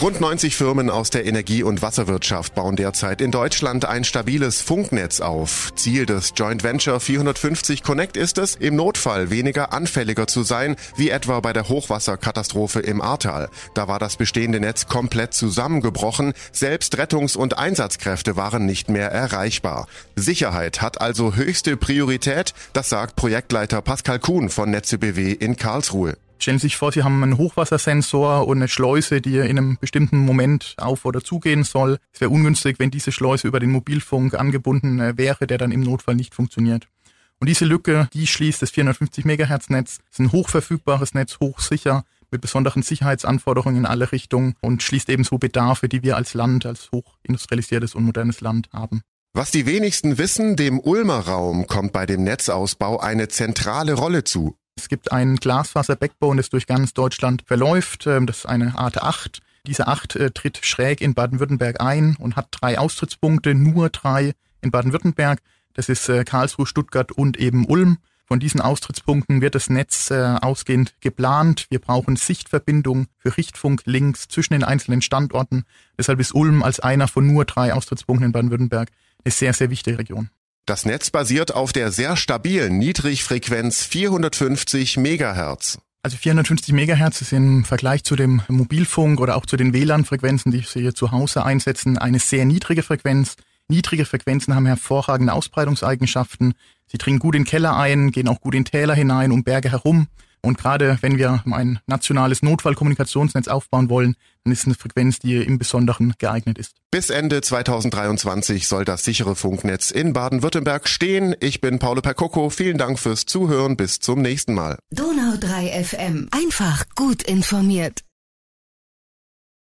Rund 90 Firmen aus der Energie- und Wasserwirtschaft bauen derzeit in Deutschland ein stabiles Funknetz auf. Ziel des Joint Venture 450 Connect ist es, im Notfall weniger anfälliger zu sein, wie etwa bei der Hochwasserkatastrophe im Ahrtal. Da war das bestehende Netz komplett zusammengebrochen, selbst Rettungs- und Einsatzkräfte waren nicht mehr erreichbar. Sicherheit hat also höchste Priorität, das sagt Projektleiter Pascal Kuhn von Netze BW in Karlsruhe. Stellen Sie sich vor, Sie haben einen Hochwassersensor und eine Schleuse, die in einem bestimmten Moment auf oder zugehen soll. Es wäre ungünstig, wenn diese Schleuse über den Mobilfunk angebunden äh, wäre, der dann im Notfall nicht funktioniert. Und diese Lücke, die schließt das 450 Megahertz Netz. Ist ein hochverfügbares Netz, hochsicher, mit besonderen Sicherheitsanforderungen in alle Richtungen und schließt ebenso Bedarfe, die wir als Land, als hochindustrialisiertes und modernes Land haben. Was die wenigsten wissen, dem Ulmer Raum kommt bei dem Netzausbau eine zentrale Rolle zu. Es gibt einen Glasfaser-Backbone, das durch ganz Deutschland verläuft. Ähm, das ist eine Art 8. Diese 8 äh, tritt schräg in Baden-Württemberg ein und hat drei Austrittspunkte, nur drei in Baden-Württemberg. Das ist äh, Karlsruhe, Stuttgart und eben Ulm. Von diesen Austrittspunkten wird das Netz äh, ausgehend geplant. Wir brauchen Sichtverbindung für Richtfunklinks zwischen den einzelnen Standorten. Deshalb ist Ulm als einer von nur drei Austrittspunkten in Baden-Württemberg eine sehr, sehr wichtige Region. Das Netz basiert auf der sehr stabilen Niedrigfrequenz 450 Megahertz. Also 450 Megahertz ist im Vergleich zu dem Mobilfunk oder auch zu den WLAN-Frequenzen, die Sie hier zu Hause einsetzen, eine sehr niedrige Frequenz. Niedrige Frequenzen haben hervorragende Ausbreitungseigenschaften. Sie dringen gut in Keller ein, gehen auch gut in Täler hinein, um Berge herum. Und gerade wenn wir ein nationales Notfallkommunikationsnetz aufbauen wollen, dann ist eine Frequenz, die im Besonderen geeignet ist. Bis Ende 2023 soll das sichere Funknetz in Baden-Württemberg stehen. Ich bin Paolo Percocco. Vielen Dank fürs Zuhören. Bis zum nächsten Mal. Donau 3 FM. Einfach gut informiert.